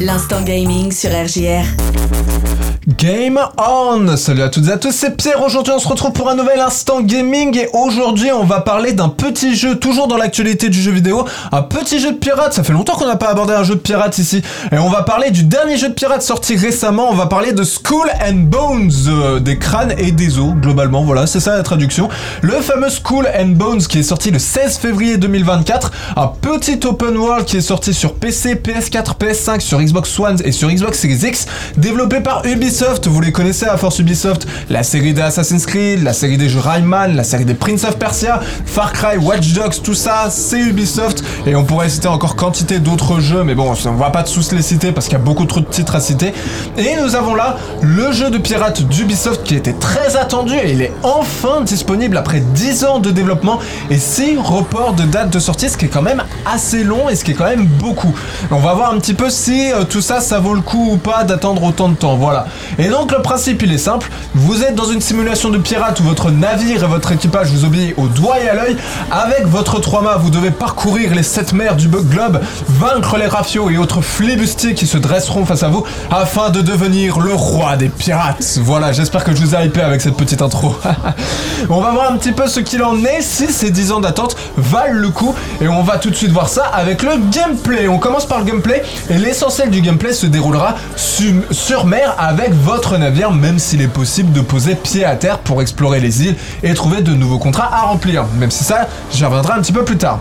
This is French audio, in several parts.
L'instant gaming sur RGR. Game on Salut à toutes et à tous, c'est Pierre. Aujourd'hui, on se retrouve pour un nouvel instant gaming et aujourd'hui, on va parler d'un petit jeu toujours dans l'actualité du jeu vidéo, un petit jeu de pirate. Ça fait longtemps qu'on n'a pas abordé un jeu de pirate ici et on va parler du dernier jeu de pirate sorti récemment. On va parler de Skull and Bones, euh, des crânes et des os globalement. Voilà, c'est ça la traduction. Le fameux Skull and Bones qui est sorti le 16 février 2024, un petit open world qui est sorti sur PC, PS4, PS5, sur Xbox One et sur Xbox Series X, développé par Ubisoft vous les connaissez à force Ubisoft, la série des Assassin's Creed, la série des jeux Rayman, la série des Prince of Persia, Far Cry, Watch Dogs, tout ça, c'est Ubisoft. Et on pourrait citer encore quantité d'autres jeux, mais bon, on va pas tous les citer parce qu'il y a beaucoup trop de titres à citer. Et nous avons là le jeu de pirate d'Ubisoft qui était très attendu et il est enfin disponible après 10 ans de développement et 6 reports de date de sortie, ce qui est quand même assez long et ce qui est quand même beaucoup. On va voir un petit peu si tout ça, ça vaut le coup ou pas d'attendre autant de temps. Voilà. Et donc le principe il est simple, vous êtes dans une simulation de pirate où votre navire et votre équipage vous obéissent au doigt et à l'œil. Avec votre 3 mâts, vous devez parcourir les 7 mers du bug globe, vaincre les rafios et autres flibustiers qui se dresseront face à vous afin de devenir le roi des pirates. Voilà, j'espère que je vous ai hypé avec cette petite intro. on va voir un petit peu ce qu'il en est, si ces 10 ans d'attente valent le coup et on va tout de suite voir ça avec le gameplay. On commence par le gameplay et l'essentiel du gameplay se déroulera sur mer avec votre navire, même s'il est possible de poser pied à terre pour explorer les îles et trouver de nouveaux contrats à remplir. Même si ça, j'y reviendrai un petit peu plus tard.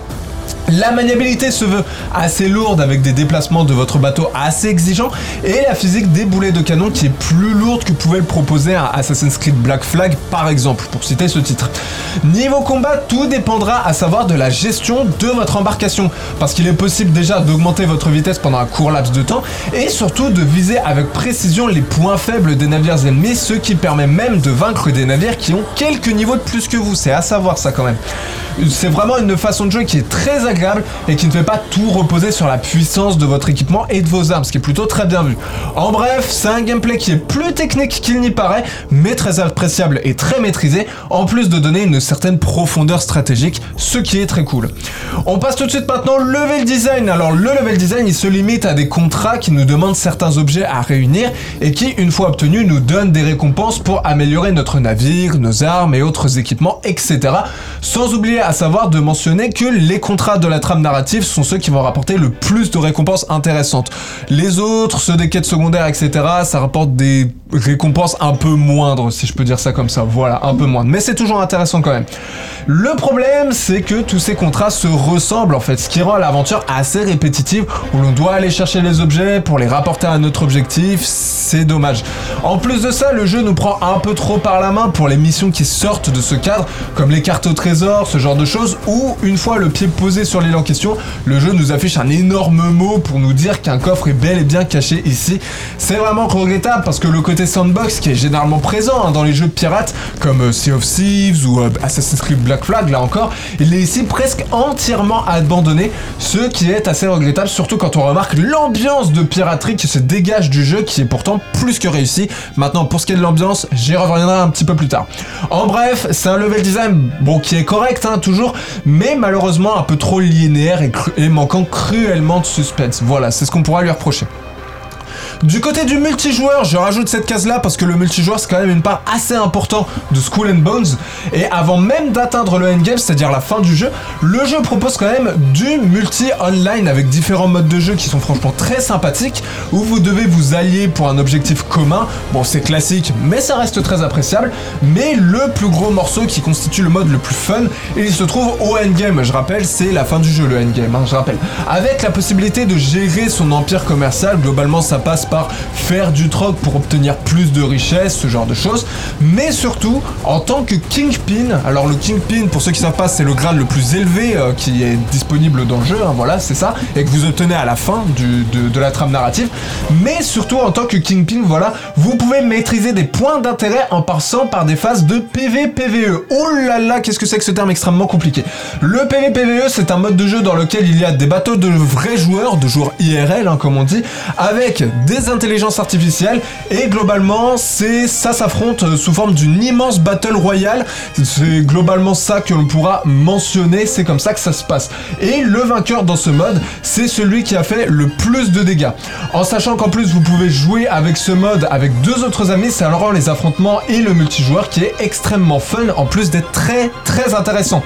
La maniabilité se veut assez lourde avec des déplacements de votre bateau assez exigeants et la physique des boulets de canon qui est plus lourde que pouvait le proposer un Assassin's Creed Black Flag par exemple, pour citer ce titre. Niveau combat, tout dépendra à savoir de la gestion de votre embarcation parce qu'il est possible déjà d'augmenter votre vitesse pendant un court laps de temps et surtout de viser avec précision les points faibles des navires ennemis, ce qui permet même de vaincre des navires qui ont quelques niveaux de plus que vous, c'est à savoir ça quand même. C'est vraiment une façon de jouer qui est très agréable et qui ne fait pas tout reposer sur la puissance de votre équipement et de vos armes, ce qui est plutôt très bien vu. En bref, c'est un gameplay qui est plus technique qu'il n'y paraît, mais très appréciable et très maîtrisé, en plus de donner une certaine profondeur stratégique, ce qui est très cool. On passe tout de suite maintenant au level design. Alors le level design, il se limite à des contrats qui nous demandent certains objets à réunir et qui, une fois obtenus, nous donnent des récompenses pour améliorer notre navire, nos armes et autres équipements, etc. Sans oublier à savoir de mentionner que les contrats de la trame narrative sont ceux qui vont rapporter le plus de récompenses intéressantes. Les autres, ceux des quêtes secondaires, etc., ça rapporte des récompenses un peu moindres, si je peux dire ça comme ça. Voilà, un peu moindre. Mais c'est toujours intéressant quand même. Le problème, c'est que tous ces contrats se ressemblent en fait, ce qui rend l'aventure assez répétitive, où l'on doit aller chercher les objets pour les rapporter à notre objectif, c'est dommage. En plus de ça, le jeu nous prend un peu trop par la main pour les missions qui sortent de ce cadre, comme les cartes au trésor, ce genre de choses, où une fois le pied posé sur l'île en question, le jeu nous affiche un énorme mot pour nous dire qu'un coffre est bel et bien caché ici. C'est vraiment regrettable parce que le côté sandbox qui est généralement présent hein, dans les jeux pirates comme euh, Sea of Thieves ou euh, Assassin's Creed Black Flag là encore, il est ici presque entièrement abandonné, ce qui est assez regrettable surtout quand on remarque l'ambiance de piraterie qui se dégage du jeu qui est pourtant plus que réussi. Maintenant pour ce qui est de l'ambiance, j'y reviendrai un petit peu plus tard. En bref, c'est un level design bon qui est correct hein, toujours, mais malheureusement un peu trop linéaire et, et manquant cruellement de suspense. Voilà, c'est ce qu'on pourra lui reprocher. Du côté du multijoueur, je rajoute cette case là parce que le multijoueur c'est quand même une part assez importante de School and Bones. Et avant même d'atteindre le endgame, c'est-à-dire la fin du jeu, le jeu propose quand même du multi online avec différents modes de jeu qui sont franchement très sympathiques où vous devez vous allier pour un objectif commun. Bon, c'est classique, mais ça reste très appréciable. Mais le plus gros morceau qui constitue le mode le plus fun, il se trouve au endgame. Je rappelle, c'est la fin du jeu le endgame, hein, je rappelle. Avec la possibilité de gérer son empire commercial, globalement ça passe faire du troc pour obtenir plus de richesses, ce genre de choses, mais surtout en tant que Kingpin. Alors le Kingpin, pour ceux qui savent pas, c'est le grade le plus élevé euh, qui est disponible dans le jeu, hein, voilà, c'est ça, et que vous obtenez à la fin de, la trame narrative. Mais surtout en tant que Kingpin, voilà, vous pouvez maîtriser des points d'intérêt en passant par des phases de PV-PVE. Oh là là, qu'est-ce que c'est que ce terme extrêmement compliqué. Le PV-PVE, c'est un mode de jeu dans lequel il y a des bateaux de vrais joueurs, de joueurs IRL, hein, comme on dit, avec des intelligence artificielle et globalement c'est ça s'affronte euh, sous forme d'une immense battle royale. C'est globalement ça que l'on pourra mentionner, c'est comme ça que ça se passe. Et le vainqueur dans ce mode, c'est celui qui a fait le plus de dégâts. En sachant qu'en plus vous pouvez jouer avec ce mode avec deux autres amis, ça rend les affrontements et le multijoueur qui est extrêmement fun en plus d'être très très intéressant.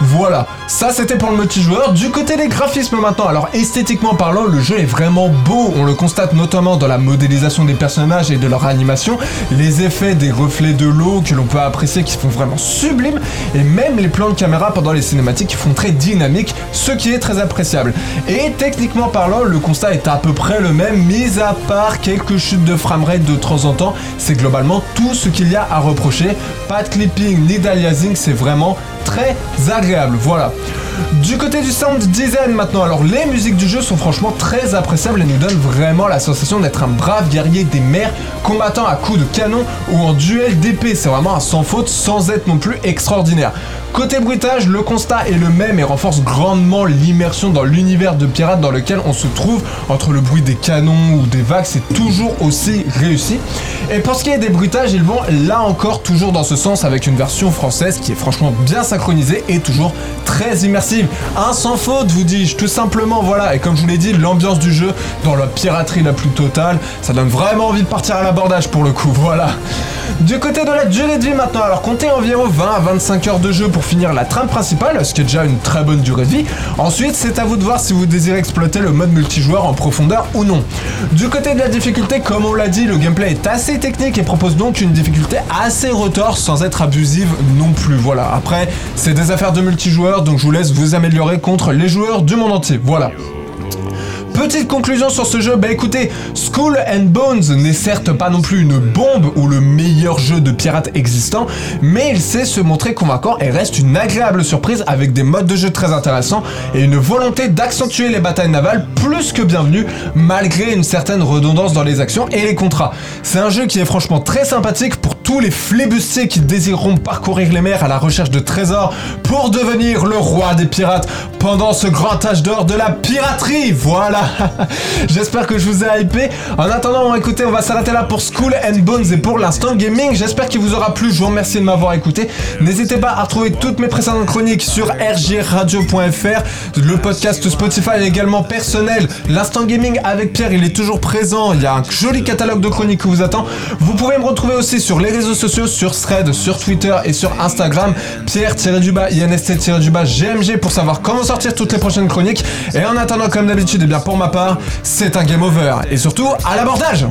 Voilà, ça c'était pour le multijoueur. Du côté des graphismes maintenant, alors esthétiquement parlant, le jeu est vraiment beau. On le constate notamment dans la modélisation des personnages et de leur animation, les effets des reflets de l'eau que l'on peut apprécier qui font vraiment sublimes, et même les plans de caméra pendant les cinématiques qui font très dynamique, ce qui est très appréciable. Et techniquement parlant, le constat est à peu près le même, mis à part quelques chutes de framerate de temps en temps. C'est globalement tout ce qu'il y a à reprocher. Pas de clipping ni d'aliasing, c'est vraiment très agréable. Voilà. Du côté du sound design maintenant, alors les musiques du jeu sont franchement très appréciables et nous donnent vraiment la sensation d'être un brave guerrier des mers combattant à coups de canon ou en duel d'épée. C'est vraiment un sans faute sans être non plus extraordinaire. Côté bruitage, le constat est le même et renforce grandement l'immersion dans l'univers de pirates dans lequel on se trouve entre le bruit des canons ou des vagues, c'est toujours aussi réussi. Et pour ce qui est des bruitages, ils vont là encore toujours dans ce sens avec une version française qui est franchement bien synchronisée et toujours très immersive. Un sans faute, vous dis-je, tout simplement, voilà. Et comme je vous l'ai dit, l'ambiance du jeu dans la piraterie la plus totale, ça donne vraiment envie de partir à l'abordage pour le coup, voilà. Du côté de la durée de vie maintenant, alors comptez environ 20 à 25 heures de jeu pour finir la trame principale, ce qui est déjà une très bonne durée de vie. Ensuite, c'est à vous de voir si vous désirez exploiter le mode multijoueur en profondeur ou non. Du côté de la difficulté, comme on l'a dit, le gameplay est assez technique et propose donc une difficulté assez retors sans être abusive non plus. Voilà, après, c'est des affaires de multijoueur, donc je vous laisse vous améliorer contre les joueurs du monde entier. Voilà. Petite conclusion sur ce jeu, bah écoutez, Skull and Bones n'est certes pas non plus une bombe ou le meilleur jeu de pirates existant, mais il sait se montrer convaincant et reste une agréable surprise avec des modes de jeu très intéressants et une volonté d'accentuer les batailles navales plus que bienvenue malgré une certaine redondance dans les actions et les contrats. C'est un jeu qui est franchement très sympathique pour tous les flébustiers qui désireront parcourir les mers à la recherche de trésors pour devenir le roi des pirates pendant ce grand âge d'or de la piraterie. Voilà. J'espère que je vous ai hypé. En attendant, écoutez, on va s'arrêter là pour School and Bones et pour l'instant gaming. J'espère qu'il vous aura plu. Je vous remercie de m'avoir écouté. N'hésitez pas à retrouver toutes mes précédentes chroniques sur rgradio.fr, le podcast Spotify également personnel. L'instant gaming avec Pierre, il est toujours présent. Il y a un joli catalogue de chroniques qui vous attend. Vous pouvez me retrouver aussi sur les réseaux sociaux, sur Thread, sur Twitter et sur Instagram. Pierre-du-bas, INST-du-bas, GMG pour savoir comment sortir toutes les prochaines chroniques. Et en attendant, comme d'habitude, et eh bien pour ma part, c'est un game over. Et surtout, à l'abordage!